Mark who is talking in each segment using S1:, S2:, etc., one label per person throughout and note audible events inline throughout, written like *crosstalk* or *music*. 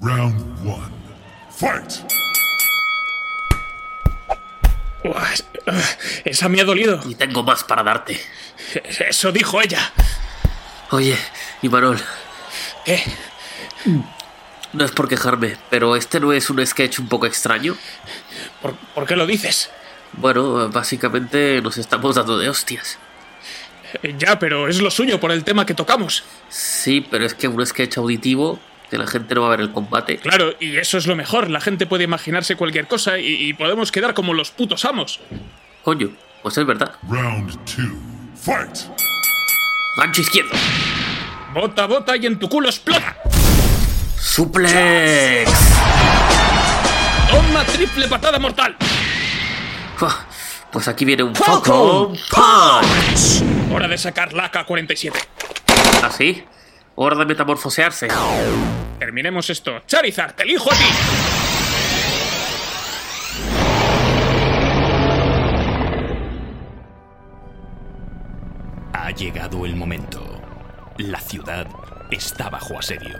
S1: Round one. Fight!
S2: Uah, esa me ha dolido.
S3: Y tengo más para darte.
S2: Eso dijo ella.
S3: Oye, Imanol,
S2: ¿Qué?
S3: no es por quejarme, pero este no es un sketch un poco extraño.
S2: ¿Por, por qué lo dices?
S3: Bueno, básicamente nos estamos dando de hostias.
S2: Eh, Ya, pero es lo suyo por el tema que tocamos.
S3: Sí, pero es que un sketch auditivo, que la gente no va a ver el combate.
S2: Claro, y eso es lo mejor. La gente puede imaginarse cualquier cosa y, y podemos quedar como los putos amos.
S3: Coño, pues es verdad.
S1: Round two. Fight!
S3: Gancho izquierdo.
S2: Bota, bota y en tu culo explota.
S3: Suplex.
S2: Toma triple patada mortal.
S3: Pues aquí viene un Falcon Punch.
S2: Hora de sacar la AK-47.
S3: ¿Así? Hora de metamorfosearse.
S2: Terminemos esto. Charizard, te elijo a ti.
S4: Ha llegado el momento. La ciudad está bajo asedio.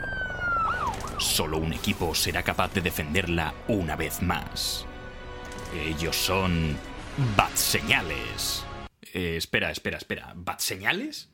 S4: Solo un equipo será capaz de defenderla una vez más. Ellos son... Bat Señales. Eh, espera, espera, espera. ¿Bat Señales?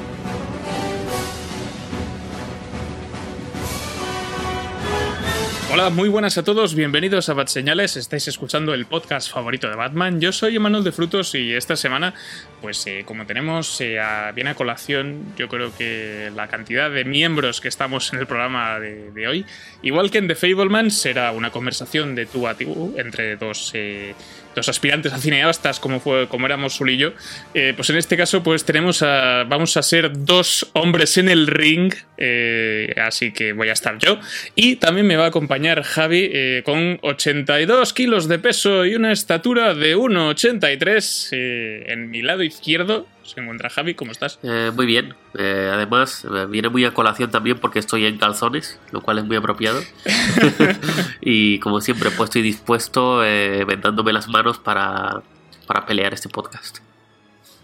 S2: Hola, muy buenas a todos, bienvenidos a Bat Señales, estáis escuchando el podcast favorito de Batman. Yo soy Emanuel de Frutos y esta semana, pues eh, como tenemos, eh, a- colación, yo creo que la cantidad de miembros que estamos en el programa de, de hoy, igual que en The Fableman, será una conversación de tú a tú entre dos, eh, dos aspirantes a cineastas como, fue, como éramos Sul y yo. Eh, pues en este caso, pues tenemos a, vamos a ser dos hombres en el ring, eh, así que voy a estar yo. Y también me va a acompañar Javi eh, con 82 kilos de peso y una estatura de 1,83. eh, en mi lado izquierdo se encuentra Javi, ¿cómo estás?
S3: Eh, muy bien. Eh, además, eh, viene muy a colación también porque estoy en calzones, lo cual es muy apropiado. *laughs* *laughs* y como siempre, pues estoy dispuesto, eh, vendándome las manos para, para pelear este podcast.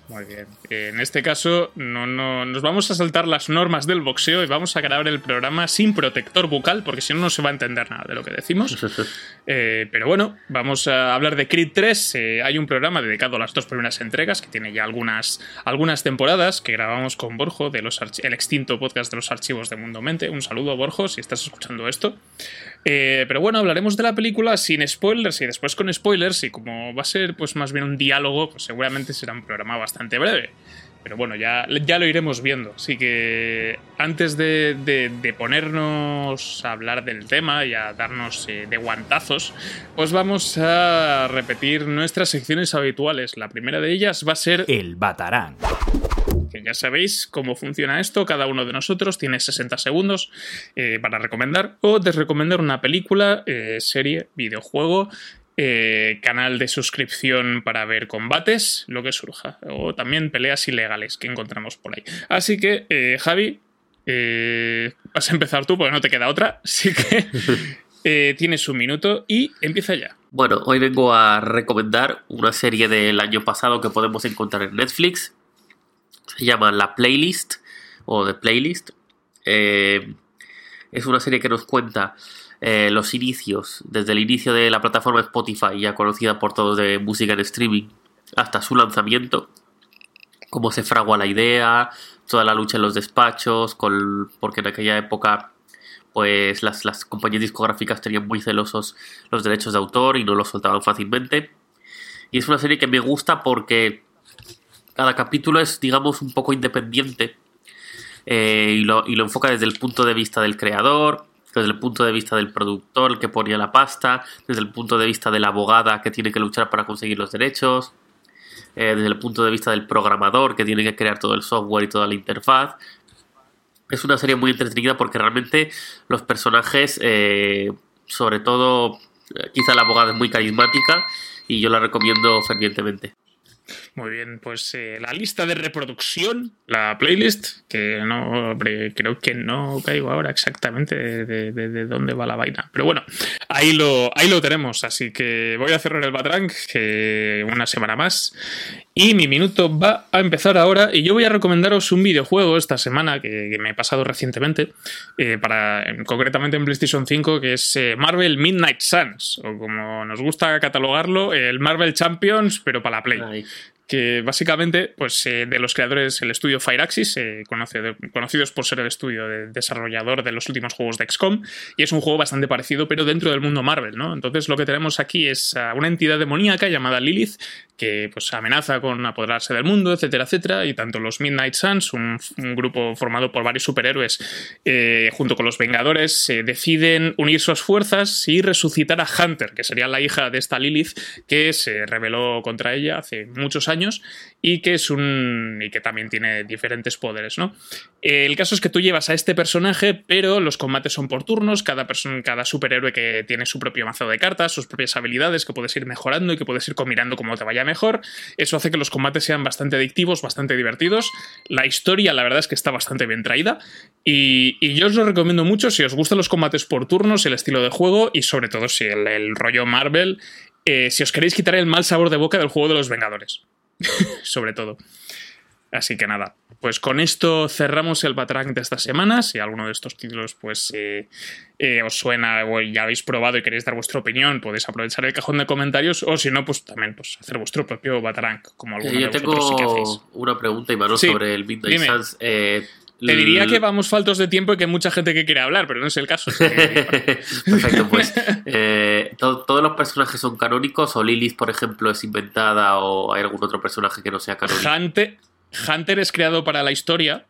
S2: Muy bien. En este caso, no, no, nos vamos a saltar las normas del boxeo y vamos a grabar el programa sin protector bucal, porque si no, no se va a entender nada de lo que decimos. *laughs* Eh, pero bueno, vamos a hablar de Creed 3. Eh, hay un programa dedicado a las dos primeras entregas, que tiene ya algunas, algunas temporadas, que grabamos con Borjo, de los el extinto podcast de los archivos de Mundo Mente. Un saludo, Borjo, si estás escuchando esto. Eh, pero bueno, hablaremos de la película sin spoilers y después con spoilers. Y como va a ser pues más bien un diálogo, pues seguramente será un programa bastante breve. Pero bueno, ya, ya lo iremos viendo. Así que antes de, de- ponernos a hablar del tema y a darnos eh, de guantazos, pues vamos a repetir nuestras secciones habituales. La primera de ellas va a ser
S4: El Batarán.
S2: Que ya sabéis cómo funciona esto. Cada uno de nosotros tiene 60 segundos eh, para recomendar o desrecomendar una película, eh, serie, videojuego, eh, canal de suscripción para ver combates, lo que surja. O también peleas ilegales que encontramos por ahí. Así que, eh, Javi, eh, vas a empezar tú porque no te queda otra. Así que *laughs* eh, tienes un minuto y empieza ya.
S3: Bueno, hoy vengo a recomendar una serie del año pasado que podemos encontrar en Netflix. Se llama La Playlist o The Playlist. Eh, es una serie que nos cuenta eh, los inicios, desde el inicio de la plataforma Spotify, ya conocida por todos de música en streaming, hasta su lanzamiento. Cómo se fragua la idea, toda la lucha en los despachos, con, porque en aquella época pues las, las compañías discográficas tenían muy celosos los derechos de autor y no los soltaban fácilmente. Y es una serie que me gusta porque cada capítulo es, digamos, un poco independiente. eh, y, lo, y lo enfoca desde el punto de vista del creador, desde el punto de vista del productor que ponía la pasta, desde el punto de vista de la abogada que tiene que luchar para conseguir los derechos, eh, desde el punto de vista del programador que tiene que crear todo el software y toda la interfaz. Es una serie muy entretenida porque realmente los personajes, eh, sobre todo, quizá la abogada es muy carismática y yo la recomiendo fervientemente.
S2: Muy bien, pues eh, la lista de reproducción, la playlist, que no, hombre, creo que no caigo ahora exactamente de, de- de dónde va la vaina. Pero bueno, ahí lo, ahí lo tenemos. Así que voy a cerrar el Batrang, una semana más. Y mi minuto va a empezar ahora. Y yo voy a recomendaros un videojuego esta semana que, me he pasado recientemente, eh, para, concretamente en PlayStation 5, que es eh, Marvel Midnight Suns, o como nos gusta catalogarlo, el Marvel Champions, pero para la Play
S3: Ay,
S2: que básicamente, pues eh, de los creadores, el estudio Fireaxis, eh, conocidos por ser el estudio de- desarrollador de los últimos juegos de XCOM, y es un juego bastante parecido, pero dentro del mundo Marvel, ¿no? Entonces lo que tenemos aquí es a una entidad demoníaca llamada Lilith, que pues amenaza con apoderarse del mundo, etcétera, etcétera, y tanto los Midnight Suns, un, un grupo formado por varios superhéroes, eh, junto con los Vengadores, eh, deciden unir sus fuerzas y resucitar a Hunter, que sería la hija de esta Lilith, que se rebeló contra ella hace muchos años y que es un y que también tiene diferentes poderes, ¿no? El caso es que tú llevas a este personaje, pero los combates son por turnos, cada cada superhéroe que tiene su propio mazo de cartas, sus propias habilidades que puedes ir mejorando y que puedes ir combinando como te vaya mejor. Eso hace que los combates sean bastante adictivos, bastante divertidos. La historia, la verdad es que está bastante bien traída. Y, yo os lo recomiendo mucho si os gustan los combates por turnos, el estilo de juego y sobre todo si el, el rollo Marvel, eh, si os queréis quitar el mal sabor de boca del juego de los Vengadores. *laughs* sobre todo. Así que nada, pues con esto cerramos el Batrack de esta semana. Si alguno de estos títulos pues eh, eh, os suena o ya habéis probado y queréis dar vuestra opinión, podéis aprovechar el cajón de comentarios o si no, pues también pues, hacer vuestro propio Batrack, como
S3: Eh,
S2: alguno
S3: yo
S2: de vosotros sí que hacéis.
S3: tengo una pregunta, Iván,
S2: Sí,
S3: sobre el Midnight. Suns. Eh,
S2: Te diría que vamos faltos de tiempo y que hay mucha gente que quiere hablar, pero no es el caso. *laughs*
S3: Perfecto, pues eh, to- todos los personajes son canónicos o Lilith, por ejemplo, es inventada o hay algún otro personaje que no sea canónico.
S2: Hunter, Hunter es creado para la historia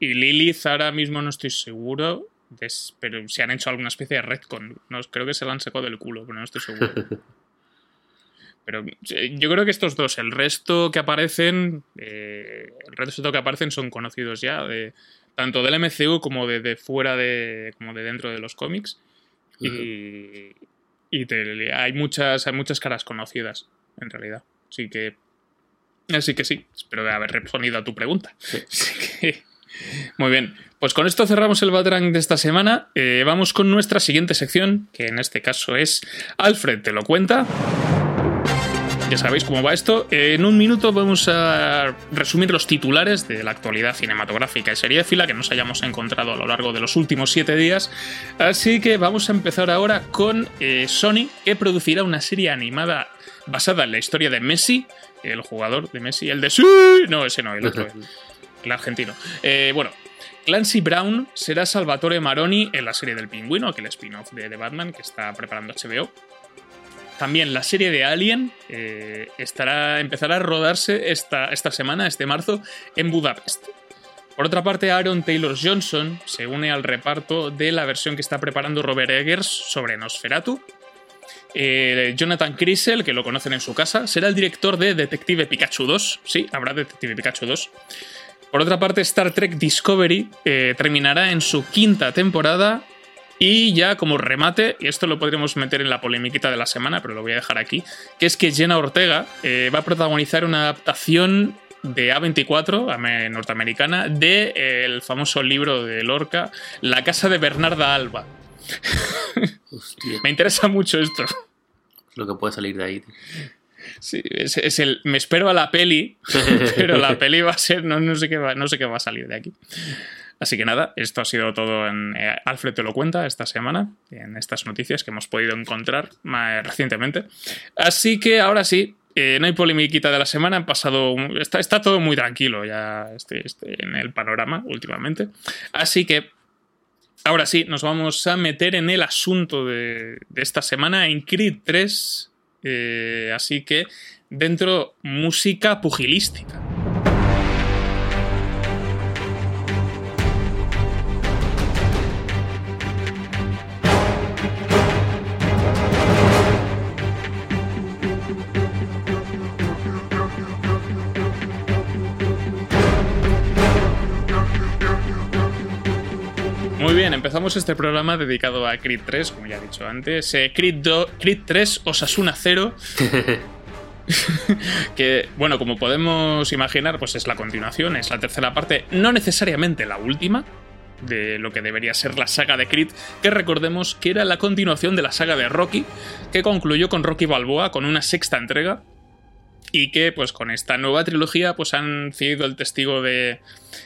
S2: y Lilith ahora mismo no estoy seguro, de- pero si han hecho alguna especie de retcon. No, creo que se la han sacado del culo, pero no estoy seguro. *laughs* Pero eh, yo creo que estos dos, el resto que aparecen, eh, el resto que aparecen son conocidos ya, de, tanto del MCU como de, de fuera de, como de dentro de los cómics. Y, y te- hay, muchas, hay muchas caras conocidas, en realidad. Así que, así que sí, espero haber respondido a tu pregunta. *laughs* Así que, muy bien, pues con esto cerramos el Batrang de esta semana. Eh, vamos con nuestra siguiente sección, que en este caso es Alfred te lo cuenta. Ya sabéis cómo va esto. En un minuto vamos a resumir los titulares de la actualidad cinematográfica y seriéfila que nos hayamos encontrado a lo largo de los últimos siete días. Así que vamos a empezar ahora con eh, Sony, que producirá una serie animada basada en la historia de Messi, el jugador de Messi, el de sí, no, ese no, el otro, el, *laughs* el argentino. Eh, bueno, Clancy Brown será Salvatore Maroni en la serie del Pingüino, aquel spin-off de, de Batman que está preparando HBO. También la serie de Alien eh, estará, empezará a rodarse esta, esta semana, este marzo, en Budapest. Por otra parte, Aaron Taylor Johnson se une al reparto de la versión que está preparando Robert Eggers sobre Nosferatu. Eh, Jonathan Crisel, que lo conocen en su casa, será el director de Detective Pikachu 2. Sí, habrá Detective Pikachu 2. Por otra parte, Star Trek Discovery eh, terminará en su quinta temporada y ya como remate, y esto lo podríamos meter en la polemiquita de la semana, pero lo voy a dejar aquí, que es que Jenna Ortega eh, va a protagonizar una adaptación de A24, ame- norteamericana, del de, eh, el famoso libro de Lorca, La casa de Bernarda Alba. *laughs*
S3: Hostia,
S2: Me interesa mucho esto.
S3: lo que puede salir de ahí. tío.
S2: Sí, es, es el. Me espero a la peli, *laughs* pero la peli va a ser. No, no, sé qué va, no sé qué va a salir de aquí. Así que nada, esto ha sido todo en eh, Alfred te lo cuenta esta semana, en estas noticias que hemos podido encontrar recientemente. Así que ahora sí, eh, no hay polemiquita de la semana, han pasado. Está, todo muy tranquilo ya este, este, en el panorama últimamente. Así que. Ahora sí, nos vamos a meter en el asunto de, de esta semana en Creed 3. eh, así que dentro música pugilística. Bien, empezamos este programa dedicado a Creed 3, como ya he dicho antes. Eh, Creed, 2, Creed 3, Osasuna 0. *laughs* que, bueno, como podemos imaginar, pues es la continuación, es la tercera parte, no necesariamente la última de lo que debería ser la saga de Creed, que recordemos que era la continuación de la saga de Rocky, que concluyó con Rocky Balboa con una sexta entrega, y que pues con esta nueva trilogía pues han cedido el testigo de,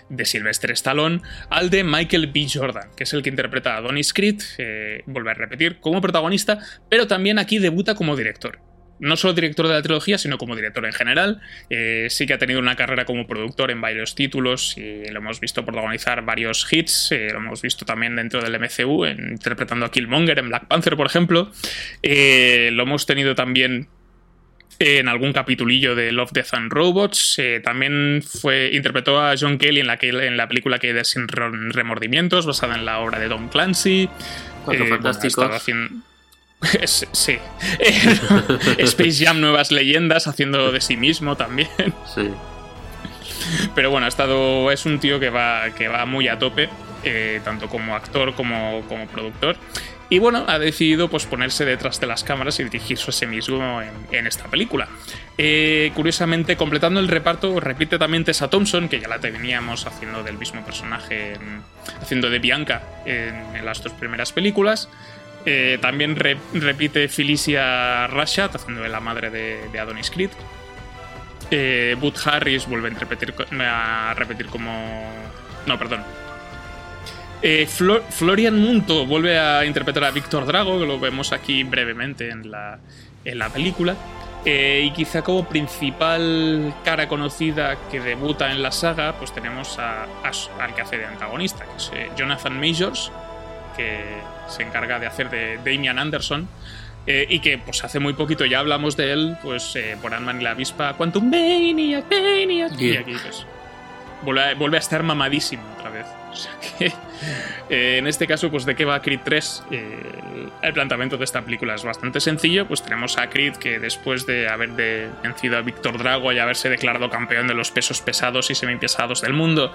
S2: de Sylvester Stallone al de Michael B. Jordan, que es el que interpreta a Donny Creed, eh, vuelve a repetir, como protagonista, pero también aquí debuta como director no solo director de la trilogía, sino como director en general. Eh, sí que ha tenido una carrera como productor en varios títulos y lo hemos visto protagonizar varios hits. Eh, lo hemos visto también dentro del MCU, interpretando a Killmonger en Black Panther, por ejemplo. Eh, lo hemos tenido también en algún capitulillo de Love, Death and Robots. también fue, interpretó a John Kelly en la, en la película que de Sin Remordimientos, basada en la obra de Don Clancy.
S3: Cuatro fantásticos. *laughs*
S2: sí. *laughs* Space Jam Nuevas Leyendas haciendo de sí mismo también.
S3: Sí.
S2: Pero bueno, ha estado. Es un tío que va, que va muy a tope, eh, tanto como actor como, como productor. Y bueno, ha decidido pues, ponerse detrás de las cámaras y dirigirse a sí mismo en, esta película. Eh, curiosamente, completando el reparto, repite también Tessa Thompson, que ya la teníamos haciendo del mismo personaje, haciendo de Bianca en las dos primeras películas. Eh, también repite Felicia Rashad, haciendo de la madre de, Adonis Creed. Eh, Booth Harris vuelve a a repetir como. No, perdón. Eh, Florian Munto vuelve a interpretar a Víctor Drago, que lo vemos aquí brevemente en la, en la película. y quizá como principal cara conocida que debuta en la saga, pues tenemos a, al que hace de antagonista, que es Jonathan Majors, que se encarga de hacer de Damian Anderson. Eh, y que pues hace muy poquito ya hablamos de él, pues eh, por Ant-Man y la avispa, Quantum Maniac, Maniac. Y aquí pues vuelve a, estar mamadísimo otra vez. O sea que, eh, en este caso, pues de qué va Creed 3, el planteamiento de esta película es bastante sencillo. Pues tenemos a Creed que después de haber vencido a Víctor Drago y haberse declarado campeón de los pesos pesados y semipesados del mundo,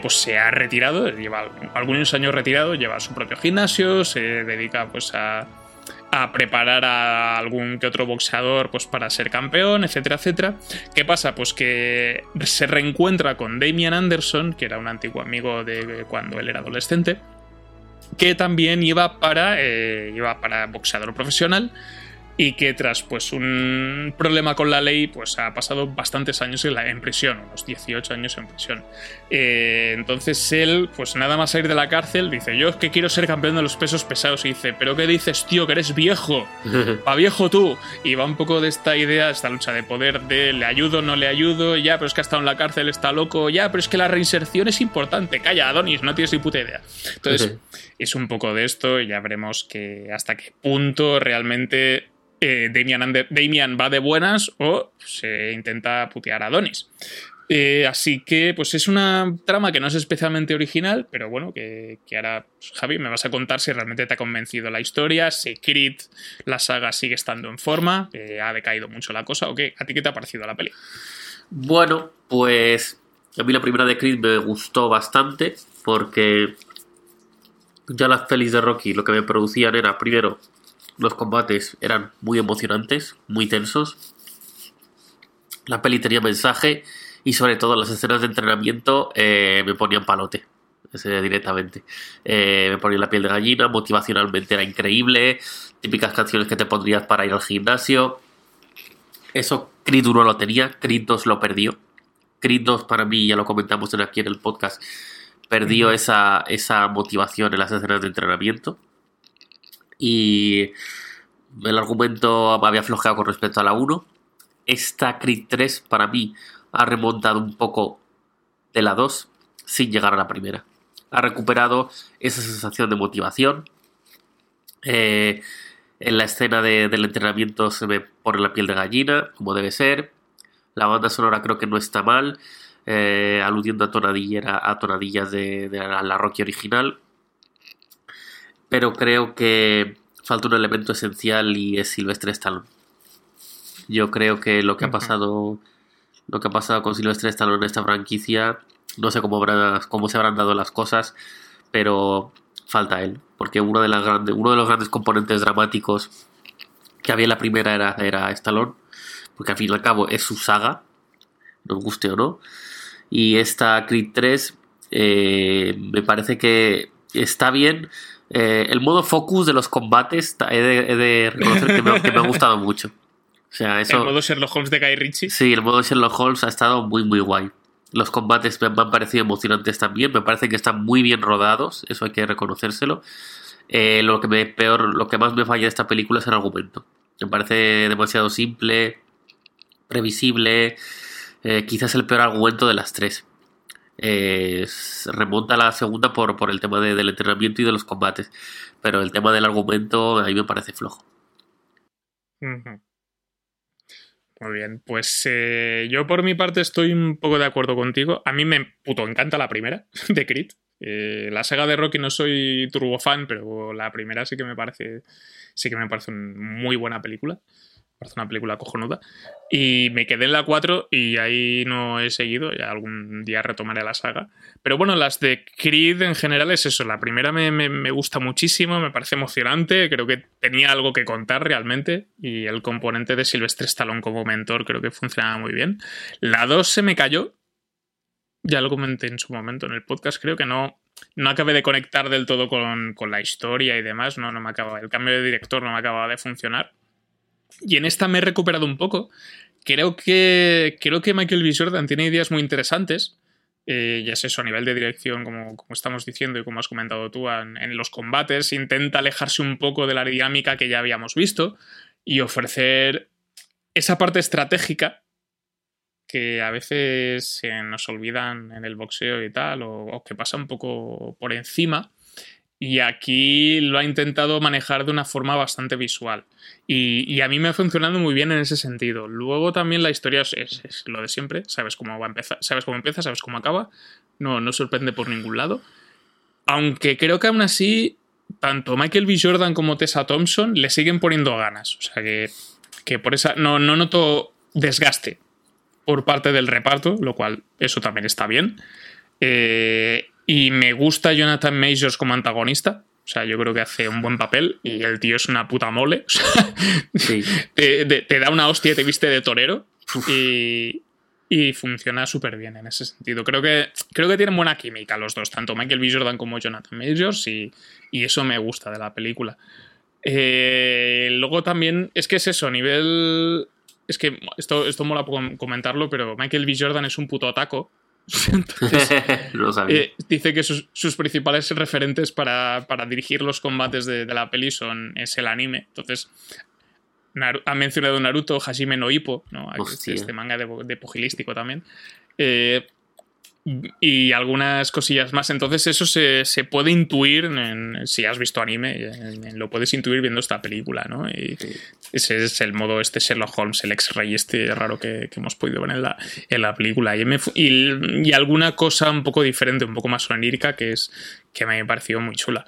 S2: pues se ha retirado, lleva algunos años retirado, lleva su propio gimnasio, se dedica pues a a preparar a algún que otro boxeador pues para ser campeón, etcétera, etcétera. ¿Qué pasa? Pues que se reencuentra con Damian Anderson, que era un antiguo amigo de cuando él era adolescente, que también iba para, eh, iba para boxeador profesional y que tras pues un problema con la ley pues ha pasado bastantes años en, la, en prisión, unos 18 años en prisión. Eh, entonces él, pues nada más salir de la cárcel, dice, yo es que quiero ser campeón de los pesos pesados y dice, pero ¿qué dices, tío? Que eres viejo, *laughs* va viejo tú. Y va un poco de esta idea, esta lucha de poder de le ayudo, no le ayudo, ya, pero es que ha estado en la cárcel, está loco, ya, pero es que la reinserción es importante, calla, Adonis, no tienes ni puta idea. Entonces, es un poco de esto y ya veremos que hasta qué punto realmente eh, Damian, va de buenas o se intenta putear a Adonis. Eh, así que, pues es una trama que no es especialmente original, pero bueno, que, ahora, pues, Javi, me vas a contar si realmente te ha convencido la historia, si Creed, la saga, sigue estando en forma, ha decaído mucho la cosa, o qué, ¿a ti qué te ha parecido la peli?
S3: Bueno, pues a mí la primera de Creed me gustó bastante, porque ya las pelis de Rocky lo que me producían era, primero, los combates eran muy emocionantes, muy tensos. La peli tenía mensaje y sobre todo las escenas de entrenamiento eh, me ponían palote directamente. Eh, me ponía la piel de gallina, motivacionalmente era increíble, típicas canciones que te pondrías para ir al gimnasio. Eso Creed 1 lo tenía, Creed 2 lo perdió. Creed 2 para mí, ya lo comentamos aquí en el podcast, perdió esa, esa motivación en las escenas de entrenamiento y el argumento había flojeado con respecto a la 1. Esta Creed 3 para mí ha remontado un poco de la 2 sin llegar a la primera. Ha recuperado esa sensación de motivación. Eh, en la escena del entrenamiento se me pone la piel de gallina, como debe ser. La banda sonora creo que no está mal, eh, aludiendo a, a tonadillas de, de la Rocky original pero creo que falta un elemento esencial y es Silvestre Stallone. Yo creo que lo que ha pasado lo que ha pasado con Silvestre Stallone en esta franquicia, no sé cómo, cómo se habrán dado las cosas, pero falta él, porque uno de, las grandes, uno de los grandes componentes dramáticos que había en la primera era, era Stallone, porque al fin y al cabo es su saga, nos guste o no. Y esta Creed 3 eh, me parece que está bien. Eh, el modo focus de los combates he de, reconocer que me, que me, ha gustado mucho. O sea, eso,
S2: el modo Sherlock Holmes de Guy Ritchie.
S3: Sí, el modo Sherlock Holmes ha estado muy, muy guay. Los combates me, han parecido emocionantes también. Me parece que están muy bien rodados. Eso hay que reconocérselo. Eh, lo que me peor, lo que más me falla de esta película es el argumento. Me parece demasiado simple, previsible. Quizás el peor argumento de las tres eh, remonta a la segunda por, por el tema del entrenamiento y de los combates. Pero el tema del argumento a me parece flojo.
S2: Muy bien, pues eh, yo por mi parte estoy un poco de acuerdo contigo. A mí me puto encanta la primera *laughs* de Crit. Eh, la saga de Rocky no soy turbo fan, pero la primera sí que me parece sí que me parece una muy buena película parece una película cojonuda. Y me quedé en la 4 y ahí no he seguido, ya algún día retomaré la saga. Pero bueno, las de Creed en general es eso, la primera me, me, gusta muchísimo, me parece emocionante, creo que tenía algo que contar realmente y el componente de Silvestre Stallone como mentor creo que funcionaba muy bien. La 2 se me cayó, ya lo comenté en su momento en el podcast, creo que no, no acabé de conectar del todo con, con la historia y demás, no, no me acaba, el cambio de director no me acababa de funcionar. Y en esta me he recuperado un poco. Creo que, creo que Michael B. Jordan tiene ideas muy interesantes. Eh, ya es eso, a nivel de dirección, como, como, estamos diciendo y como has comentado tú, en, los combates, intenta alejarse un poco de la dinámica que ya habíamos visto y ofrecer esa parte estratégica que a veces se nos olvidan en el boxeo y tal, o que pasa un poco por encima y aquí lo ha intentado manejar de una forma bastante visual. Y, a mí me ha funcionado muy bien en ese sentido. Luego también la historia es, lo de siempre. Sabes cómo va a empezar, sabes cómo empieza, sabes cómo acaba. No, no sorprende por ningún lado. Aunque creo que aún así, tanto Michael B. Jordan como Tessa Thompson le siguen poniendo ganas. O sea que, que por esa. No, no noto desgaste por parte del reparto, lo cual eso también está bien. Eh, y me gusta Jonathan Majors como antagonista. O sea, yo creo que hace un buen papel y el tío es una puta mole. *laughs* te, da una hostia te viste de torero. Y, y, funciona súper bien en ese sentido. Creo que, creo que tienen buena química los dos, tanto Michael B. Jordan como Jonathan Majors, y, y eso me gusta de la película. Eh, luego también, es que es eso, a nivel. Es que esto, esto mola comentarlo, pero Michael B. Jordan es un puto *laughs* Eh, dice que sus, principales referentes para, dirigir los combates de, la peli son, es el anime. Entonces, ha mencionado Naruto, Hajime no Ippo, este manga de, de pugilístico también. Eh, y algunas cosillas más. Entonces eso se, puede intuir, si has visto anime, lo puedes intuir viendo esta película, ¿no? Y ese es el modo este Sherlock Holmes, el ex-rey este raro que, hemos podido ver en la, en la película. Y, y, alguna cosa un poco diferente, un poco más onírica, que, es, que me ha parecido muy chula.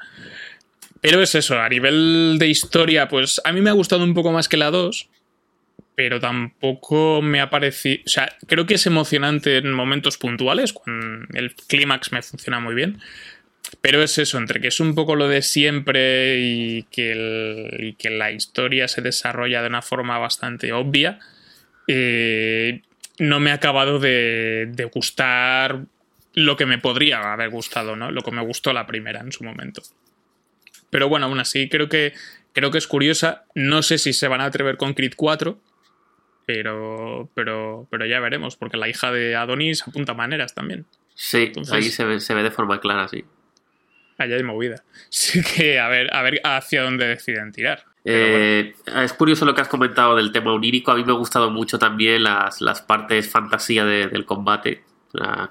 S2: Pero es eso, a nivel de historia, pues a mí me ha gustado un poco más que la 2, pero tampoco me ha parecido. O sea, creo que es emocionante en momentos puntuales, cuando el clímax me funciona muy bien. Pero es eso, entre que es un poco lo de siempre y que, que la historia se desarrolla de una forma bastante obvia, eh, no me ha acabado de, de, gustar lo que me podría haber gustado, ¿no? Lo que me gustó la primera en su momento. Pero bueno, aún así creo que, creo que es curiosa. No sé si se van a atrever con Creed 4, pero, pero, pero ya veremos, porque la hija de Adonis apunta maneras también.
S3: Sí, ahí se ve, se ve de forma clara, sí.
S2: Allá hay movida. *laughs* Sí que a ver, a ver hacia dónde deciden tirar.
S3: Eh, es curioso lo que has comentado del tema onírico. A mí me han gustado mucho también las, las partes fantasía del combate,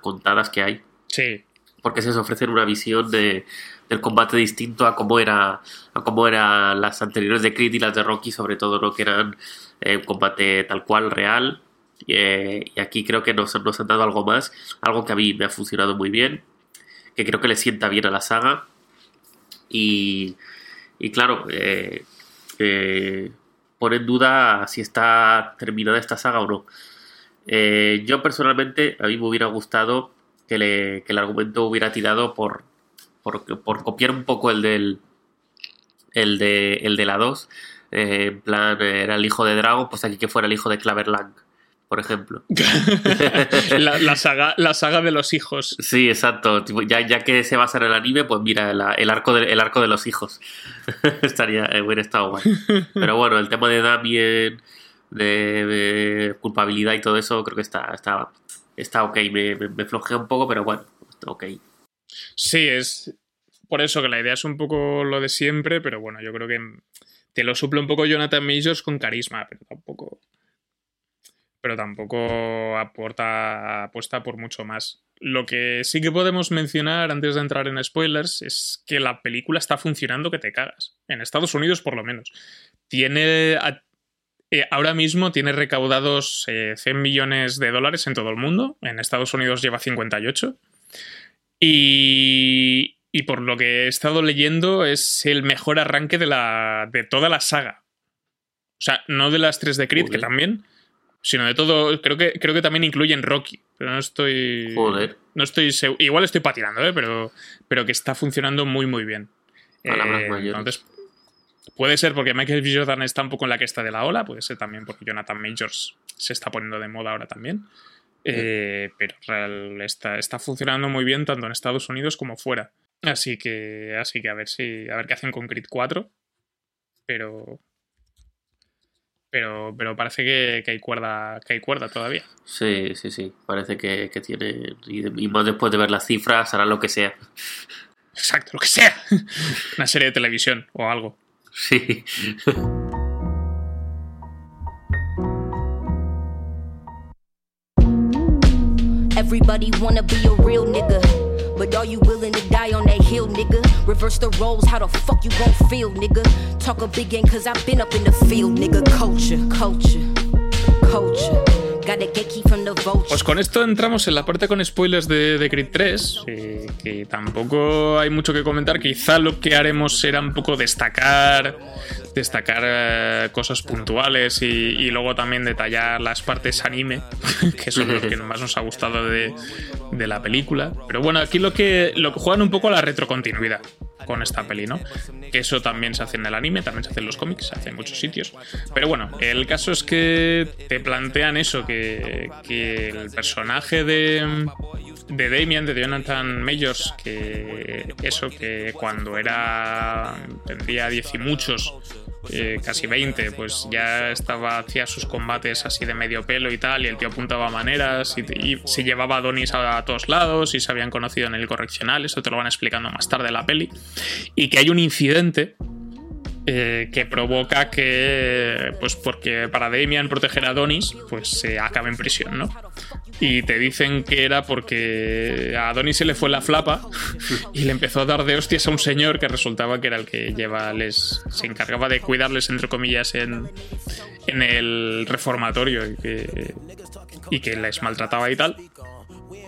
S3: contadas que hay.
S2: Sí.
S3: Porque se ofrecen una visión de, del combate distinto a cómo era a cómo eran las anteriores de Creed y las de Rocky, sobre todo, ¿no? que eran eh, un combate tal cual, real. Eh, y aquí creo que nos, nos han dado algo más, algo que a mí me ha funcionado muy bien, que creo que le sienta bien a la saga. Y, y claro, eh, pone en duda si está terminada esta saga o no. yo personalmente, a mí me hubiera gustado que, le, que el argumento hubiera tirado por, por, por copiar un poco el del. El de, el de la 2. Eh, en plan, era el hijo de Dragon, pues aquí que fuera el hijo de Claverlang, por ejemplo. *laughs*
S2: la, la saga, la saga de los hijos.
S3: Sí, exacto. Ya, ya que se basa en el anime, pues mira, el, el arco, de, el arco de los hijos. *laughs* Estaría, eh, hubiera estado guay. Pero bueno, el tema de Damien, de, de culpabilidad y todo eso, creo que está, está, está ok. Me, me, me flojea un poco, pero bueno, está ok.
S2: Sí, es por eso que la idea es un poco lo de siempre, pero bueno, yo creo que te lo suple un poco Jonathan Majors con carisma, pero tampoco. Pero tampoco aporta, apuesta por mucho más. Lo que sí que podemos mencionar antes de entrar en spoilers es que la película está funcionando que te cagas. En Estados Unidos, por lo menos. Tiene. Eh, ahora mismo tiene recaudados eh, 100 millones de dólares en todo el mundo. En Estados Unidos lleva 58. Y, y por lo que he estado leyendo es el mejor arranque de, la, de toda la saga. O sea, no de las tres de Creed,
S3: Joder.
S2: que también, sino de todo. Creo que, creo que también incluyen Rocky, pero no estoy.
S3: Joder.
S2: No estoy segu- Igual estoy patinando, ¿eh? pero, pero que está funcionando muy, muy bien.
S3: Palabras
S2: Eh,
S3: mayores.
S2: entonces, puede ser porque Michael B. Jordan está un poco en la cresta de la ola, puede ser también porque Jonathan Majors se está poniendo de moda ahora también. Eh, pero real, está, está funcionando muy bien tanto en Estados Unidos como fuera. Así que, así que a ver si. A ver qué hacen con Creed 4. Pero. Pero, pero parece que, que hay cuerda. que hay cuerda todavía.
S3: Sí, sí, sí. Parece que, que tiene. Y, de- y más después de ver las cifras, hará lo que sea.
S2: Exacto, lo que sea. *laughs* Una serie de televisión o algo.
S3: Sí.
S5: Everybody wanna be a real nigga. But are you hill, nigga? Reverse the roles, how the fuck you gon' feel, nigga? Talk a big game, cause I've been up in the field, nigga. Culture, culture, culture.
S2: Pues con esto entramos en la parte con spoilers de, de Creed 3, eh, que tampoco hay mucho que comentar. Quizá lo que haremos será un poco destacar, destacar eh, cosas puntuales y, y luego también detallar las partes anime, *laughs* que son los que más nos ha gustado de, de la película. Pero bueno, aquí lo que, lo que juegan un poco a la retrocontinuidad con esta peli, ¿no? Que eso también se hace en el anime, también se hace en los cómics, se hace en muchos sitios. Pero bueno, el caso es que te plantean eso, que, que el personaje de, de Damien, de Jonathan Majors, que eso, que cuando era, tendría 10 y muchos, eh, casi 20, pues ya estaba, hacía sus combates así de medio pelo y tal, y el tío apuntaba maneras, y, se llevaba a Donis a, a todos lados, y se habían conocido en el correccional, eso te lo van explicando más tarde en la peli, y que hay un incidente eh, que provoca que, pues porque para Damian proteger a Donis, pues se acabe en prisión, ¿no? Y te dicen que era porque a Donis se le fue la flapa *laughs* y le empezó a dar de hostias a un señor que resultaba que era el que lleva les se encargaba de cuidarles entre comillas en, en el reformatorio y que, y que les maltrataba y tal.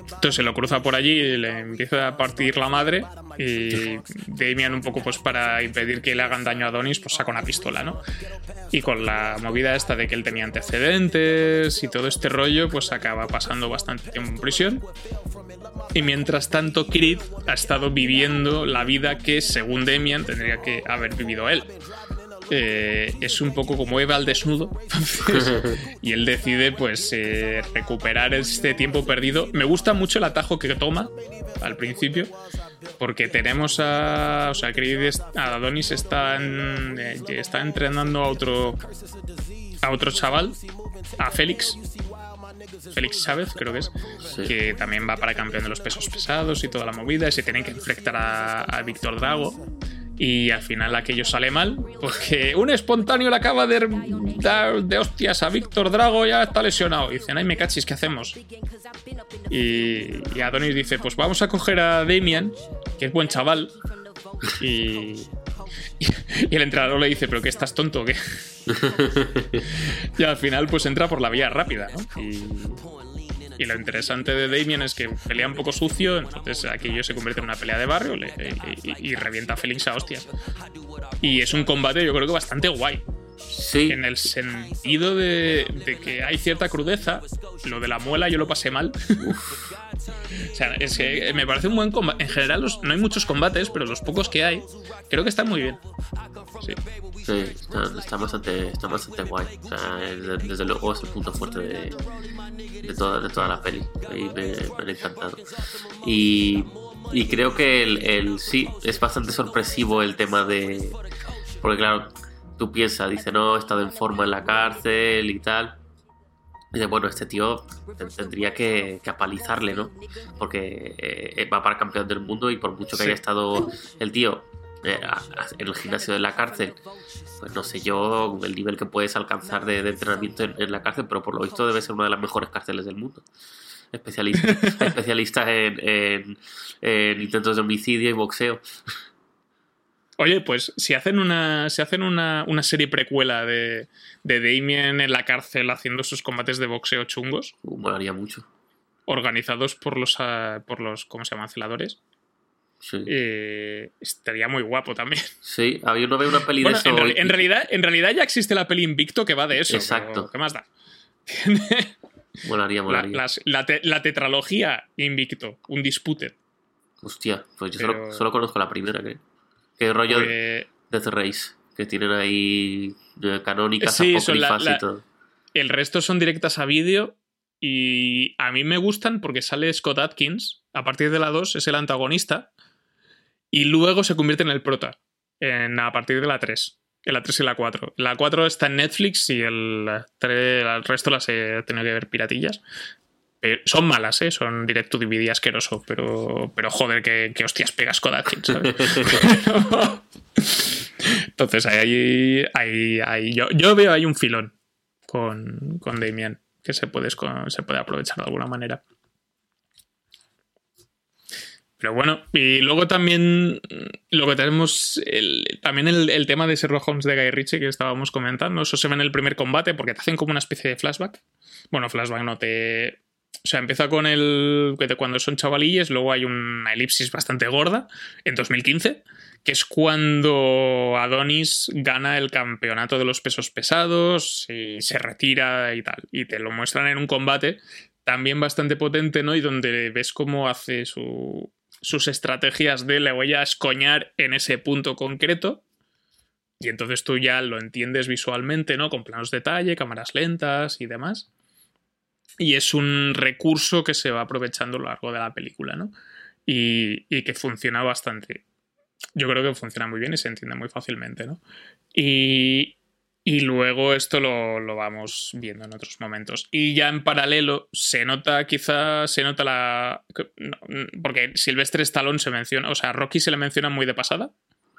S2: Entonces se lo cruza por allí y le empieza a partir la madre y Damian un poco pues para impedir que le hagan daño a Donis pues saca una pistola, ¿no? Y con la movida esta de que él tenía antecedentes y todo este rollo pues acaba pasando bastante tiempo en prisión. Y mientras tanto Creed ha estado viviendo la vida que según Damian tendría que haber vivido él. Eh, es un poco como Eva al desnudo. *laughs* Entonces, *laughs* y él decide, pues, eh, recuperar este tiempo perdido. Me gusta mucho el atajo que toma al principio. Porque tenemos a. O sea, Creed, a Adonis está, en- eh, está entrenando a otro. A otro chaval. A Félix. Félix Chávez, creo que es.
S3: Sí.
S2: Que también va para campeón de los pesos pesados y toda la movida. Y se tienen que enfrentar a, a Víctor Drago. Y al final aquello sale mal, porque un espontáneo le acaba de dar de hostias a Víctor Drago, ya está lesionado. Y dicen, ay, me cachis, ¿qué hacemos? Y, y Adonis dice, pues vamos a coger a Damian, que es buen chaval. Y, y, y el entrenador le dice, pero que estás tonto, ¿qué? *laughs* y al final pues entra por la vía rápida, ¿no? Y, y lo interesante de Damien es que pelea un poco sucio, entonces aquello se convierte en una pelea de barrio le- y, y revienta a Félix a hostias. Y es un combate yo creo que bastante guay,
S3: Sí.
S2: en el sentido de, de que hay cierta crudeza. Lo de la muela yo lo pasé mal. O sea, es que me parece un buen combate. En general, no hay muchos combates, pero los pocos que hay, creo que están muy bien. Sí.
S3: Sí, está, bastante, está bastante guay. Desde luego es el punto fuerte de, de, toda, de toda la peli. Y me, me han encantado. Y, y creo que el, el- sí, es bastante sorpresivo el tema de. Porque, claro, tú piensas, dice, no, he estado en forma en la cárcel y tal. Y dice, bueno, este tío ten- tendría que, que apalizarle, ¿no? Porque eh, va para campeón del mundo y por mucho que
S2: Sí.
S3: haya estado el tío eh, a- a- en el gimnasio de la cárcel, pues no sé yo el nivel que puedes alcanzar de, de entrenamiento en, en la cárcel, pero por lo visto debe ser una de las mejores cárceles del mundo. Especialista, *laughs* en- en intentos de homicidio y boxeo.
S2: Oye, pues si hacen una, si hacen una, una serie precuela de, de Damien en la cárcel haciendo sus combates de boxeo chungos,
S3: Uh, molaría mucho.
S2: organizados por los, ah, por los ¿cómo se llaman? Celadores,
S3: Sí,
S2: eh, estaría muy guapo también.
S3: sí había uno ve una peli
S2: Bueno,
S3: de eso.
S2: en, realidad, en realidad ya existe la peli Invicto que va de eso.
S3: Exacto.
S2: ¿Qué más da? *laughs*
S3: Molaría,
S2: La,
S3: molaría.
S2: las- la te- la tetralogía Invicto, un Disputed.
S3: Hostia, pues yo
S2: Pero-
S3: solo, solo conozco la primera, creo. Que rollo
S2: Pues,
S3: Death Race, que tienen ahí eh, canónicas,
S2: Sí, son la-
S3: apócrifas
S2: la-
S3: y todo.
S2: el resto son directas a vídeo y a mí me gustan porque sale Scott Atkins, a partir de la 2 es el antagonista y luego se convierte en el prota en, a partir de la 3. En la 3 y la 4. La 4 está en Netflix y el, tre- el resto las he tenido que ver piratillas. Son malas, ¿eh? Son directo DVD asqueroso, pero, pero joder, que, que hostias pegas Atkins, ¿sabes? *laughs* Entonces, ahí, ahí, ahí yo, yo veo ahí un filón con, con Damien que se puede, se puede aprovechar de alguna manera. Pero bueno, y luego también lo que tenemos, el- también el, el tema de Sherlock Holmes de Guy Ritchie que estábamos comentando, eso se ve en el primer combate porque te hacen como una especie de flashback. Bueno, flashback no te... O sea, empieza con el... cuando son chavalillos, luego hay una elipsis bastante gorda en 2015, que es cuando Adonis gana el campeonato de los pesos pesados y se retira y tal. Y te lo muestran en un combate también bastante potente, ¿no? Y donde ves cómo hace su- sus estrategias de le voy a escoñar en ese punto concreto. Y entonces tú ya lo entiendes visualmente, ¿no? Con planos de detalle, cámaras lentas y demás. Y es un recurso que se va aprovechando a lo largo de la película, ¿no? Y, y que funciona bastante. Yo creo que funciona muy bien y se entiende muy fácilmente, ¿no? Y, y luego esto lo, lo vamos viendo en otros momentos. Y ya en paralelo se nota, quizá se nota la. no, porque Silvestre Stallone se menciona, o sea, a Rocky se le menciona muy de pasada.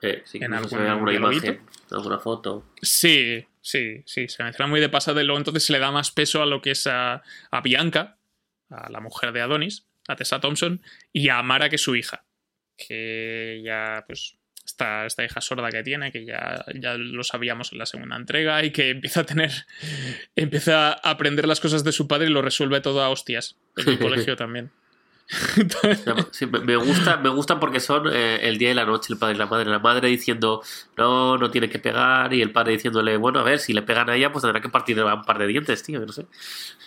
S3: Eh, sí,
S2: en algún
S3: alguna
S2: dialoguito.
S3: imagen, alguna foto.
S2: Sí, sí, sí, se menciona muy de pasada y luego entonces se le da más peso a lo que es a, a Bianca, a la mujer de Adonis, a Tessa Thompson, y a Mara, que es su hija, que ya, pues, esta, esta hija sorda que tiene, que ya, ya lo sabíamos en la segunda entrega, y que empieza a tener, *laughs* empieza a aprender las cosas de su padre y lo resuelve todo a hostias, en el *laughs* colegio también. *laughs*
S3: Sí, me, me gusta, me gusta porque son eh, el día y la noche, el padre y la madre. La madre diciendo, no, no tiene que pegar, y el padre diciéndole, bueno, a ver, si le pegan a ella, pues tendrá que partir un par de dientes, tío, no sé.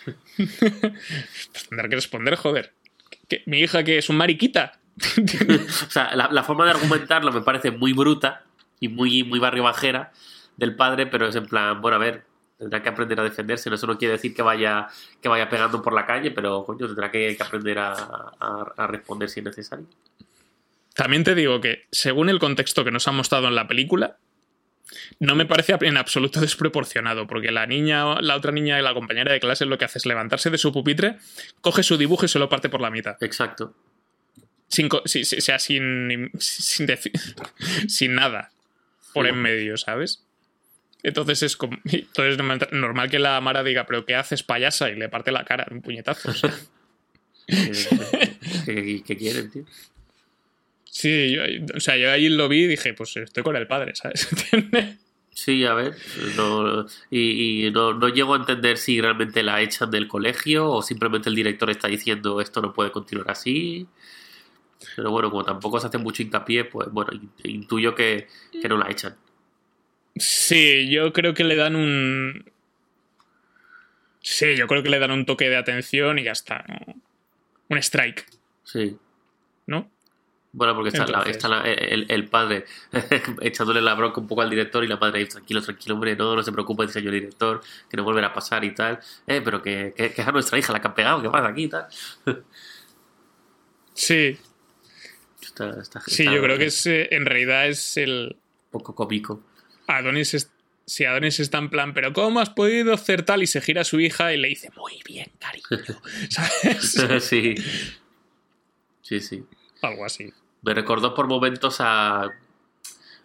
S3: *laughs*
S2: pues tendrá que responder, joder. que mi hija que es un mariquita. *laughs*
S3: O sea, la, la forma de argumentarlo me parece muy bruta y muy, muy barrio bajera del padre, pero es en plan, bueno, a ver, tendrá que aprender a defenderse. Eso no quiere decir que vaya, que vaya pegando por la calle, pero coño, tendrá que, que aprender a, a- a responder si es necesario.
S2: También te digo que, según el contexto que nos han mostrado en la película, no me parece en absoluto *laughs* desproporcionado, porque la niña, la otra niña y la compañera de clase lo que hace es levantarse de su pupitre, coge su dibujo y se lo parte por la mitad.
S3: Exacto.
S2: Sin, si- si- o sea, sin, sin *laughs* nada por en medio, ¿sabes? Entonces es como. *laughs* Entonces es normal que la Mara diga, pero ¿qué haces, payasa? Y le parte la cara, un puñetazo. o sea.
S3: ¿Qué, quieren, tío?
S2: Sí, yo, o sea, yo ahí lo vi y dije, pues estoy con el padre, ¿sabes? *laughs*
S3: Sí, a ver, no, y, y no, no llego a entender si realmente la echan del colegio o simplemente el director está diciendo esto no puede continuar así. Pero bueno, como tampoco se hace mucho hincapié, pues bueno, intuyo que, que no la echan.
S2: Sí, yo creo que le dan un. Sí, yo creo que le dan un toque de atención y ya está. Un strike.
S3: Sí.
S2: ¿no?
S3: Bueno, porque está, la-
S2: Entonces-
S3: está la- el, el padre *laughs* echándole la bronca un poco al director y la madre ahí, tranquilo, tranquilo, hombre, no, no se preocupe, señor director, que no volverá a pasar y tal. Eh, pero que, que, que es a nuestra hija la que han pegado, ¿qué pasa aquí y tal? *laughs*
S2: Sí,
S3: Está, está-
S2: sí, yo creo que es, eh, en realidad es el...
S3: Poco cómico.
S2: Adonis es- si Adonis está en plan, pero ¿cómo has podido hacer tal? Y se gira a su hija y le dice, muy bien, cariño. *laughs* ¿Sabes? *laughs*
S3: sí. Sí, sí.
S2: Algo así.
S3: Me recordó por momentos a,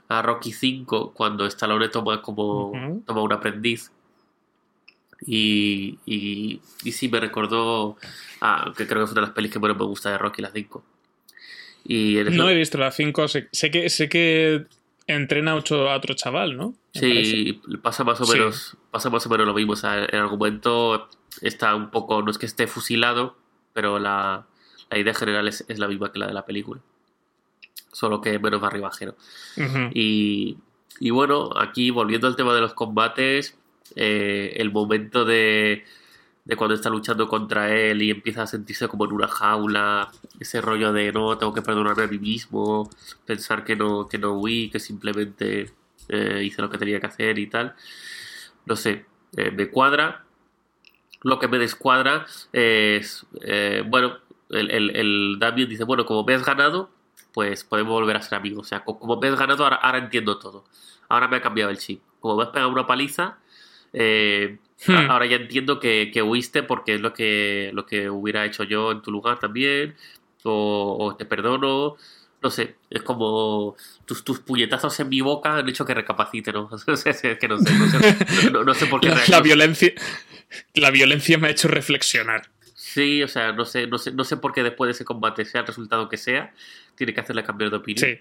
S3: a Rocky V cuando Stallone toma como toma un aprendiz. Y, y, y sí, me recordó a, que creo que es una de las pelis que menos me gusta de Rocky, la 5. Y
S2: No he visto la 5, sé, sé que, sé que entrena a otro, a otro chaval, ¿no? Me parece.
S3: Sí, pasa más o
S2: Sí.
S3: menos, pasa más o menos lo mismo. O sea, el argumento está un poco, no es que esté fusilado, pero la, la idea general es, es la misma que la de la película. Solo que menos barribajero.
S2: Ujú.
S3: Y, y bueno, aquí volviendo al tema de los combates, eh, el momento de, de cuando está luchando contra él y empieza a sentirse como en una jaula, ese rollo de no, tengo que perdonarme a mí mismo, pensar que no, que no huí, que simplemente eh, hice lo que tenía que hacer y tal. No sé, eh, me cuadra. Lo que me descuadra es, eh, bueno, el, el, el Damien dice, bueno, como me has ganado, pues podemos volver a ser amigos. O sea, co- como me has ganado, ahora, ahora entiendo todo. Ahora me ha cambiado el chip. Como me has pegado una paliza,
S2: Hmm.
S3: ahora ya entiendo que, que huiste porque es lo que, lo que hubiera hecho yo en tu lugar también. O, o te perdono. No sé, es como tus, tus puñetazos en mi boca han hecho que recapacite, ¿no? *laughs* Es que no sé, no sé, no- no sé por qué.
S2: La, violencia, la violencia me ha hecho reflexionar.
S3: Sí, o sea, no sé, no sé, no sé por qué después de ese combate, sea el resultado que sea, tiene que hacerle cambiar de opinión.
S2: Sí.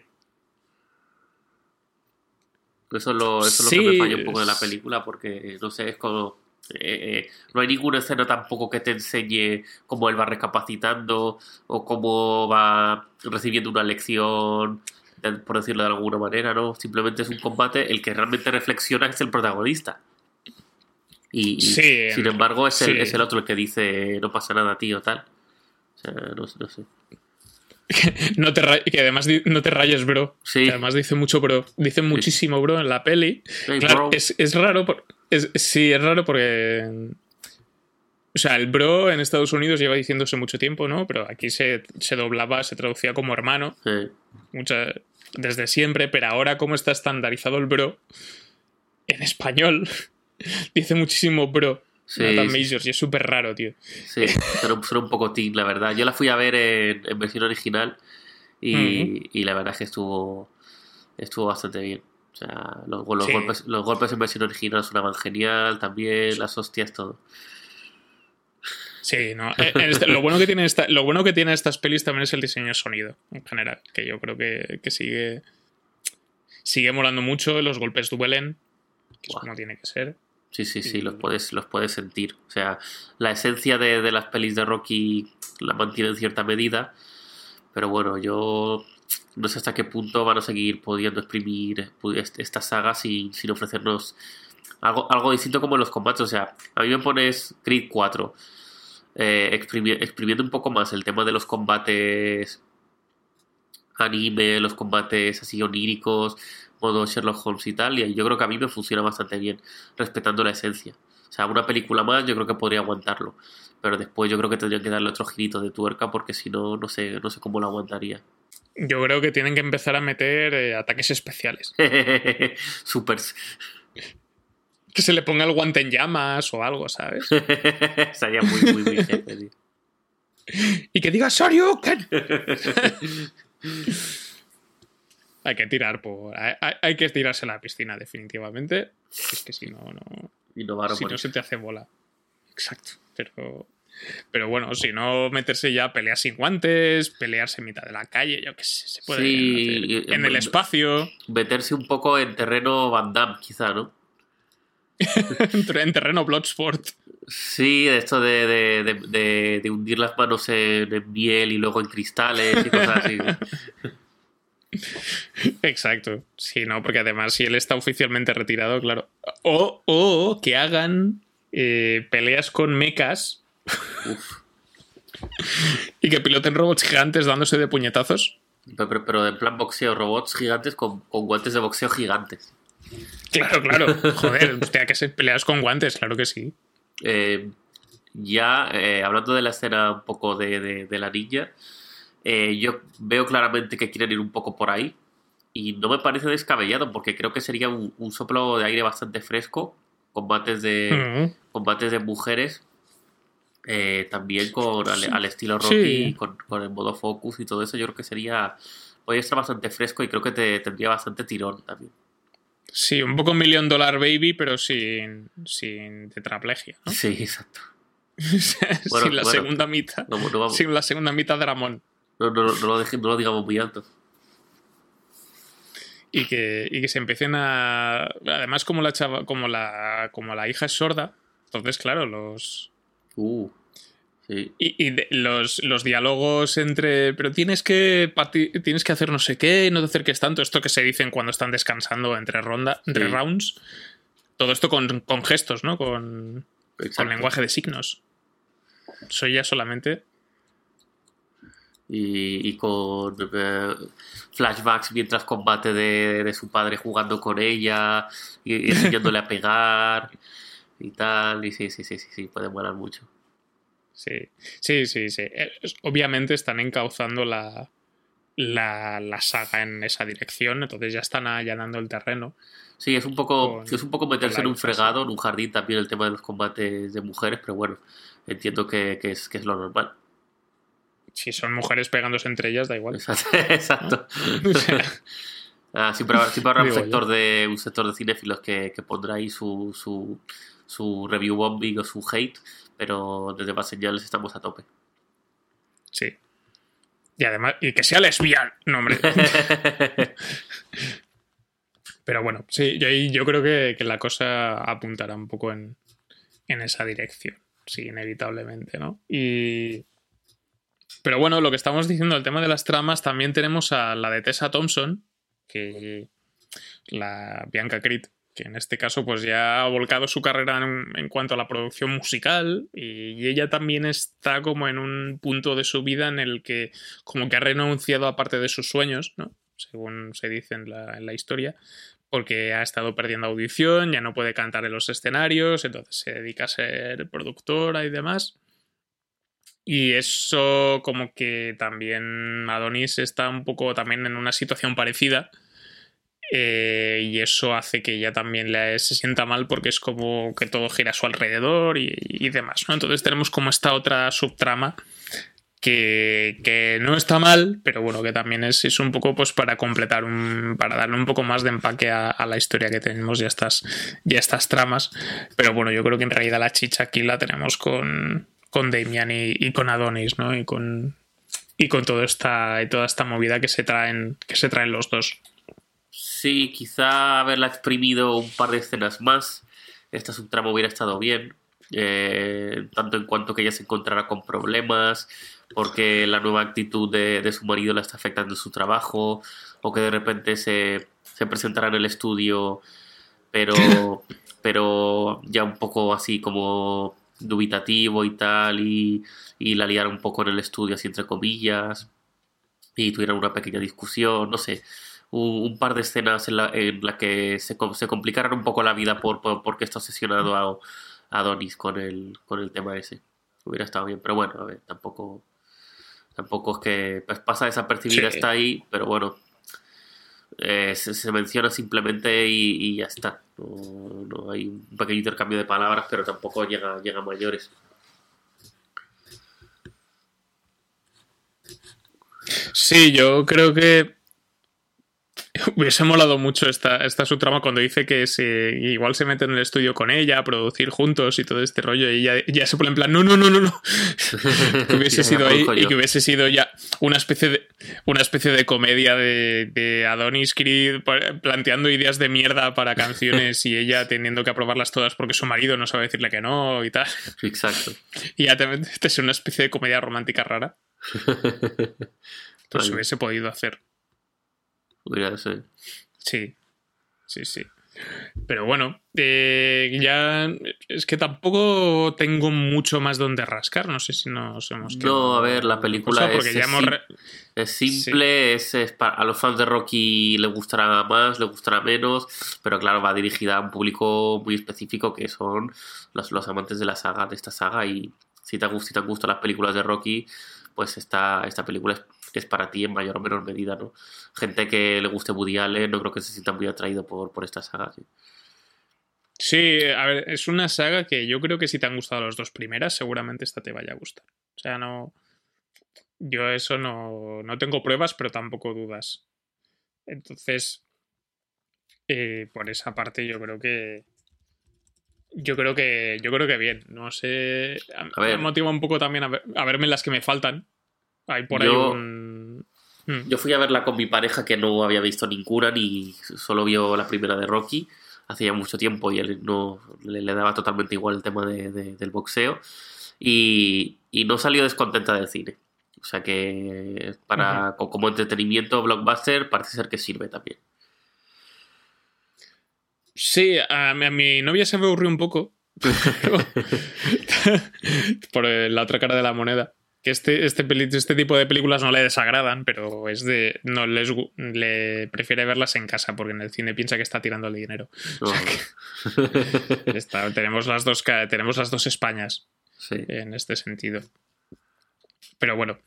S3: Eso es lo, eso es lo que me
S2: Sí,
S3: falla un poco de la película, porque no sé, es como. Eh, eh, no hay ninguna escena tampoco que te enseñe cómo él va recapacitando o cómo va recibiendo una lección, por decirlo de alguna manera, ¿no? Simplemente es un combate, el que realmente reflexiona es el protagonista. Y, y,
S2: Sí,
S3: sin embargo es el,
S2: sí.
S3: es el otro el que dice no pasa nada, tío, tal. O sea, no, no sé. *laughs*
S2: No te que además no te rayes, bro.
S3: Sí.
S2: Que además dice mucho bro. Dice muchísimo bro en la peli.
S3: Hey,
S2: Claro, es, es raro. por- es- sí, es raro porque. O sea, el bro en Estados Unidos lleva diciéndose mucho tiempo, ¿no? Pero aquí se, se doblaba, se traducía como hermano. Mucha- desde siempre, pero ahora como está estandarizado el bro en español, *laughs* dice muchísimo bro.
S3: Sí,
S2: Nathan
S3: sí,
S2: y es súper raro, tío.
S3: Sí, suena un poco teen, la verdad. Yo la fui a ver en, en versión original y, y la verdad es que estuvo, estuvo bastante bien. O sea, los, los
S2: Sí.
S3: golpes, los golpes en versión original sonaban genial, también las hostias, todo.
S2: Sí, no. eh, este- lo, bueno que tiene esta, lo bueno que tiene estas pelis también es el diseño de sonido, en general, que yo creo que, que sigue, sigue molando mucho, los golpes duelen, que es
S3: Buah.
S2: como tiene que ser.
S3: Sí, sí, sí,
S2: Y-
S3: los puedes, los puedes sentir. O sea, la esencia de, de las pelis de Rocky la mantiene en cierta medida, pero bueno, yo no sé hasta qué punto van a seguir pudiendo exprimir pu- est- estas sagas sin, sin ofrecernos algo, algo distinto como en los combates. O sea, a mí me pones Creed 4, eh, exprimi- exprimiendo un poco más el tema de los combates anime, los combates así oníricos, modo Sherlock Holmes y tal, y yo creo que a mí me funciona bastante bien, respetando la esencia. O sea, una película más yo creo que podría aguantarlo, pero después yo creo que tendrían que darle otro girito de tuerca porque si no, no sé, no sé cómo lo aguantaría.
S2: Yo creo que tienen que empezar a meter eh, ataques especiales. *laughs*
S3: Super.
S2: Que se le ponga el guante en llamas o algo, ¿sabes? *laughs*
S3: Sería muy, muy, muy jefe, tío. *laughs*
S2: Y que diga Shoryuken. Hay que tirar por. Hay, que tirarse a la piscina, definitivamente. Es que si no, no.
S3: Innovar o
S2: si no se te hace bola. Exacto. Pero. Pero bueno, si no meterse ya peleas sin guantes, pelearse en mitad de la calle, yo qué sé, se puede
S3: Sí,
S2: hacer. en
S3: eh,
S2: el espacio,
S3: Meterse un poco en terreno Van Damme, quizá, ¿no?
S2: en *laughs* ter- en terreno Bloodsport.
S3: Sí, esto de, de, de, de- de hundir las manos en, en miel y luego en cristales y cosas así. *laughs*
S2: Exacto. Sí, no, porque además si él está oficialmente retirado, claro. O, o que hagan eh, peleas con mechas. y que piloten robots gigantes dándose de puñetazos.
S3: Pero, pero, pero en plan boxeo, robots gigantes con, con guantes de boxeo gigantes.
S2: Claro, claro. *laughs* Joder, hostia, que se peleas con guantes, claro que sí.
S3: Eh, ya, eh, hablando de la escena un poco de, de- de la niña, eh, yo veo claramente que quieren ir un poco por ahí. Y no me parece descabellado, porque creo que sería un, un soplo de aire bastante fresco. Combates de,
S2: Mm.
S3: combates de mujeres. eh, también con al, al estilo
S2: Sí.
S3: Rocky, con, con el modo focus y todo eso. Yo creo que sería. Podría estar bastante fresco y creo que te tendría bastante tirón también.
S2: Sí, un poco Million Dollar Baby, pero sin, sin tetraplegia, ¿no?
S3: Sí, exacto. *laughs*
S2: sin la
S3: bueno.
S2: segunda mitad.
S3: No, no vamos-
S2: Sin la segunda mitad de Ramón.
S3: No, no- no lo, deje- no lo digamos muy alto.
S2: Y que, y que se empiecen a. Además, como la chava, como la. como la hija es sorda. Entonces, claro, los.
S3: Uh, sí.
S2: Y, y de- los, los diálogos entre. Pero tienes que. Tienes que hacer no sé qué, no te acerques tanto. Esto que se dicen cuando están descansando entre ronda, entre
S3: Sí.
S2: rounds. Todo esto con, con gestos, ¿no? Con, con lenguaje de signos. Soy ya solamente.
S3: Y, y con eh, flashbacks mientras combate de, de su padre jugando con ella y, y enseñándole a *laughs* pegar y tal. Y sí, sí, sí, sí, sí, puede molar mucho.
S2: Sí, sí, sí, sí. Eh, Obviamente están encauzando la, la, la saga en esa dirección, entonces ya están allanando el terreno.
S3: Sí, es un poco,
S2: Con-
S3: es un poco meterse en un fregado, en un jardín también el tema de los combates de mujeres, pero bueno, entiendo que, que es, que es lo normal.
S2: Si son mujeres pegándose entre ellas, da igual.
S3: Exacto. *laughs* Exacto.
S2: O *laughs* sea,
S3: Ah, siempre habrá, siempre habrá un sector de un sector de cinéfilos que, que pondrá ahí su, su, su review bombing o su hate, pero desde más señales estamos a tope.
S2: sí. Y además, y que sea lesbiana. No, hombre. *laughs* Pero bueno, sí, yo, yo creo que, que la cosa apuntará un poco en, en esa dirección. Sí, inevitablemente, ¿no? Y. Pero bueno, lo que estamos diciendo, el tema de las tramas, también tenemos a la de Tessa Thompson, que. La Bianca Creed, que en este caso, pues ya ha volcado su carrera en, cuanto a la producción musical. Y, y ella también está como en un punto de su vida en el que, como que ha renunciado a parte de sus sueños, ¿no? Según se dice en la, en la historia porque ha estado perdiendo audición, ya no puede cantar en los escenarios, entonces se dedica a ser productora y demás. Y eso como que también Adonis está un poco también en una situación parecida. eh, y eso hace que ella también se sienta mal porque es como que todo gira a su alrededor y, demás. ¿no? Entonces tenemos como esta otra subtrama que, que no está mal, pero bueno, que también es, es un poco pues para completar para darle un poco más de empaque a, a la historia que tenemos y a, estas, y a estas tramas. Pero bueno, yo creo que en realidad la chicha aquí la tenemos con, con Damian y, y con Adonis, ¿no? Y con. Y con toda esta, y toda esta movida que se traen, que se traen los dos.
S3: Sí, quizá haberla exprimido un par de escenas más. Esta subtrama hubiera estado bien. eh, tanto en cuanto que ella se encontrará con problemas, porque la nueva actitud de, de su marido la está afectando en su trabajo, o que de repente se, se presentará en el estudio, pero, *laughs* pero ya un poco así como dubitativo y tal, y, y la liara un poco en el estudio, así entre comillas, y tuvieran una pequeña discusión, no sé un, un par de escenas en la, en la que se, se complicaran un poco la vida por, por porque está obsesionado a, a Adonis con el, con el tema ese. Hubiera estado bien, pero bueno, a ver, tampoco tampoco es que pues, pasa desapercibida,
S2: Sí.
S3: está ahí, pero bueno, eh, se, menciona simplemente y, ya está. No, no hay un pequeño intercambio de palabras, pero tampoco llega, llega a mayores.
S2: Sí, yo creo que *laughs* hubiese molado mucho esta, esta subtrama cuando dice que se, igual se mete en el estudio con ella a producir juntos y todo este rollo y ya, ya se pone en plan, no, no, no, no, no. *laughs* que hubiese sido ahí y que hubiese sido ya una especie de, una especie de comedia de, de Adonis Creed planteando ideas de mierda para *laughs* canciones y ella teniendo que aprobarlas todas porque su marido no sabe decirle que no y tal.
S3: Exacto.
S2: Y ya te metes en una especie de comedia romántica rara. Pues
S3: Vale.
S2: hubiese podido hacer.
S3: Hubiera sido-
S2: Sí, sí, sí. Pero bueno, eh, ya es que tampoco tengo mucho más donde rascar. No sé si nos hemos
S3: No, a ver, la película es, es, simple, es, a los fans de Rocky le gustará más, le gustará menos, pero claro, va dirigida a un público muy específico que son los, los amantes de la saga, de esta saga. Y si te, si te gustan las películas de Rocky, pues esta, esta película es, es, para ti en mayor o menor medida, ¿no? Gente que le guste Woody Allen no creo que se sienta muy atraído por, por esta saga, ¿sí?
S2: Sí, a ver, es una saga que yo creo que si te han gustado las dos primeras, seguramente esta te vaya a gustar. O sea, no. Yo eso no, no tengo pruebas, pero tampoco dudas. Entonces, eh, por esa parte yo creo que. Yo creo que. Yo creo que bien. No sé. A, me motiva un poco también a, verme las que me faltan. Hay por ahí un.
S3: Hmm. Yo fui a verla con mi pareja que no había visto ninguna ni solo vio la primera de Rocky hacía mucho tiempo y él no le, daba totalmente igual el tema del boxeo y, no salió descontenta del cine. O sea que para como entretenimiento blockbuster parece ser que sirve también.
S2: Sí, a mi, a mi novia se me aburrió un poco. *laughs* *laughs* por la otra cara de la moneda que este, este, este tipo de películas no le desagradan, pero es de. no les le prefiere verlas en casa, porque en el cine piensa que está tirando el dinero. *laughs* tenemos las dos tenemos las dos Españas en este sentido. Pero bueno,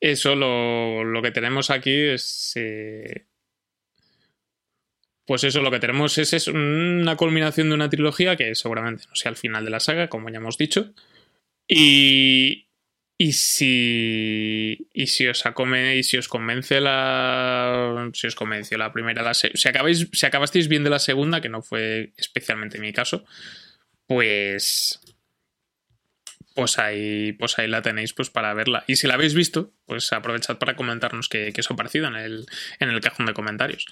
S2: eso lo, que tenemos aquí es. Eh, pues eso, lo que tenemos es, es, una culminación de una trilogía que seguramente no sea el final de la saga, como ya hemos dicho. Y, y si, y si os acome, y si os convence la. Si os convenció la primera, la si, acabáis, si acabasteis bien la segunda, que no fue especialmente mi caso, pues. Pues ahí, pues ahí la tenéis pues para verla. Y si la habéis visto, pues aprovechad para comentarnos qué, qué os ha parecido en el, en el cajón de comentarios.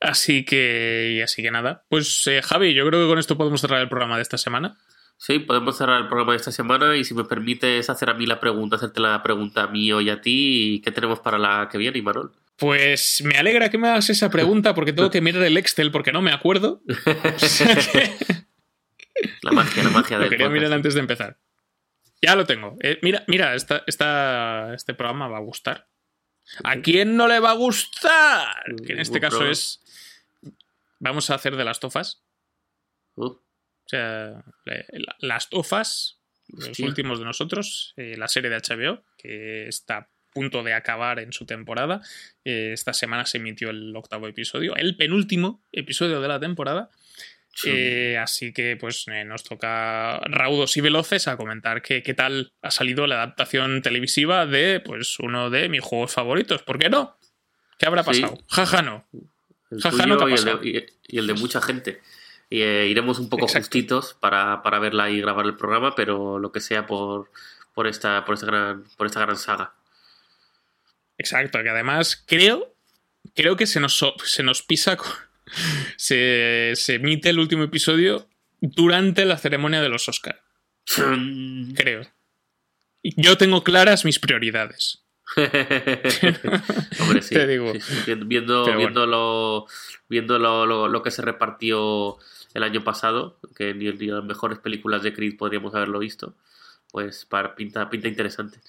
S2: Así que, así que nada. Pues eh, Javi, yo creo que con esto podemos cerrar el programa de esta semana.
S3: Sí, podemos cerrar el programa de esta semana y si me permites hacer a mí la pregunta, hacerte la pregunta a mí y a ti, ¿qué tenemos para la que viene, Imanol?
S2: Pues me alegra que me hagas esa pregunta porque tengo que mirar el Excel porque no me acuerdo. *laughs* *laughs*
S3: la magia, la magia
S2: del Lo quería mirar antes de empezar. Ya lo tengo. Eh, mira, mira, esta, esta, este programa va a gustar. ¿A quién no le va a gustar? Que en este caso es. Vamos a hacer de las tofas. Uh. O sea, Las Tofas, los últimos de nosotros, eh, la serie de HBO, que está a punto de acabar en su temporada. Eh, esta semana se emitió el octavo episodio, el penúltimo episodio de la temporada. Eh, así que pues nos toca raudos y veloces a comentar qué, qué tal ha salido la adaptación televisiva de pues uno de mis juegos favoritos. ¿Por qué no? ¿Qué habrá pasado? Jaja no.
S3: Jaja no y el de mucha gente. Eh, iremos un poco justitos para, para, verla y grabar el programa, pero lo que sea por, por, esta, por, esta, gran, por esta gran saga.
S2: Exacto, que además creo, creo que se nos, se nos pisa. *laughs* Se, se emite el último episodio durante la ceremonia de los Oscar. creo. Yo tengo claras mis prioridades. *laughs*
S3: Hombre, sí. Te digo. Viendo, viendo, lo, viendo lo, lo, que se repartió el año pasado, que ni, ni las mejores películas de Creed podríamos haberlo visto, pues para, pinta, pinta interesante.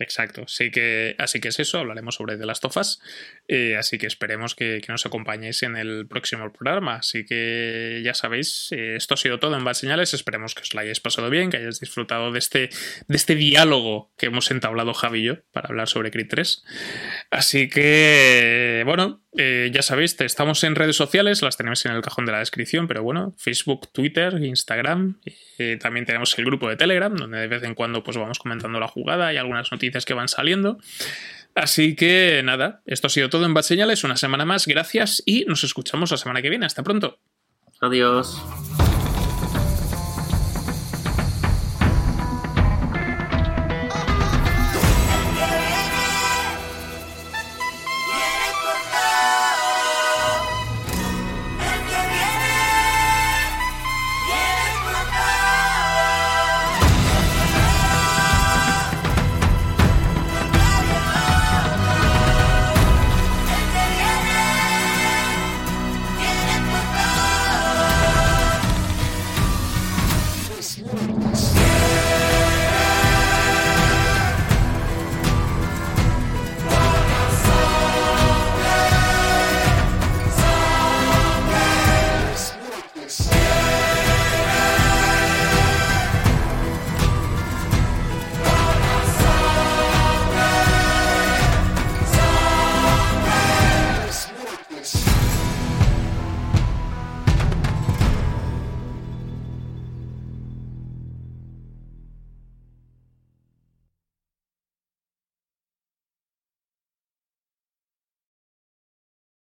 S2: Exacto, sí que, así que es eso, hablaremos sobre de las tofas, eh, así que esperemos que, nos acompañéis en el próximo programa, así que ya sabéis, eh, esto ha sido todo en Bad Señales, esperemos que os lo hayáis pasado bien, que hayáis disfrutado de este, de este diálogo que hemos entablado Javi y yo para hablar sobre Creed 3, así que, bueno, eh, ya sabéis, estamos en redes sociales, las tenemos en el cajón de la descripción, pero bueno, Facebook, Twitter, Instagram. También tenemos el grupo de Telegram, donde de vez en cuando pues vamos comentando la jugada. Y algunas noticias que van saliendo. Así que nada, esto ha sido todo en Bad Señales, una semana más, gracias y nos escuchamos la semana que viene. Hasta pronto.
S3: Adiós.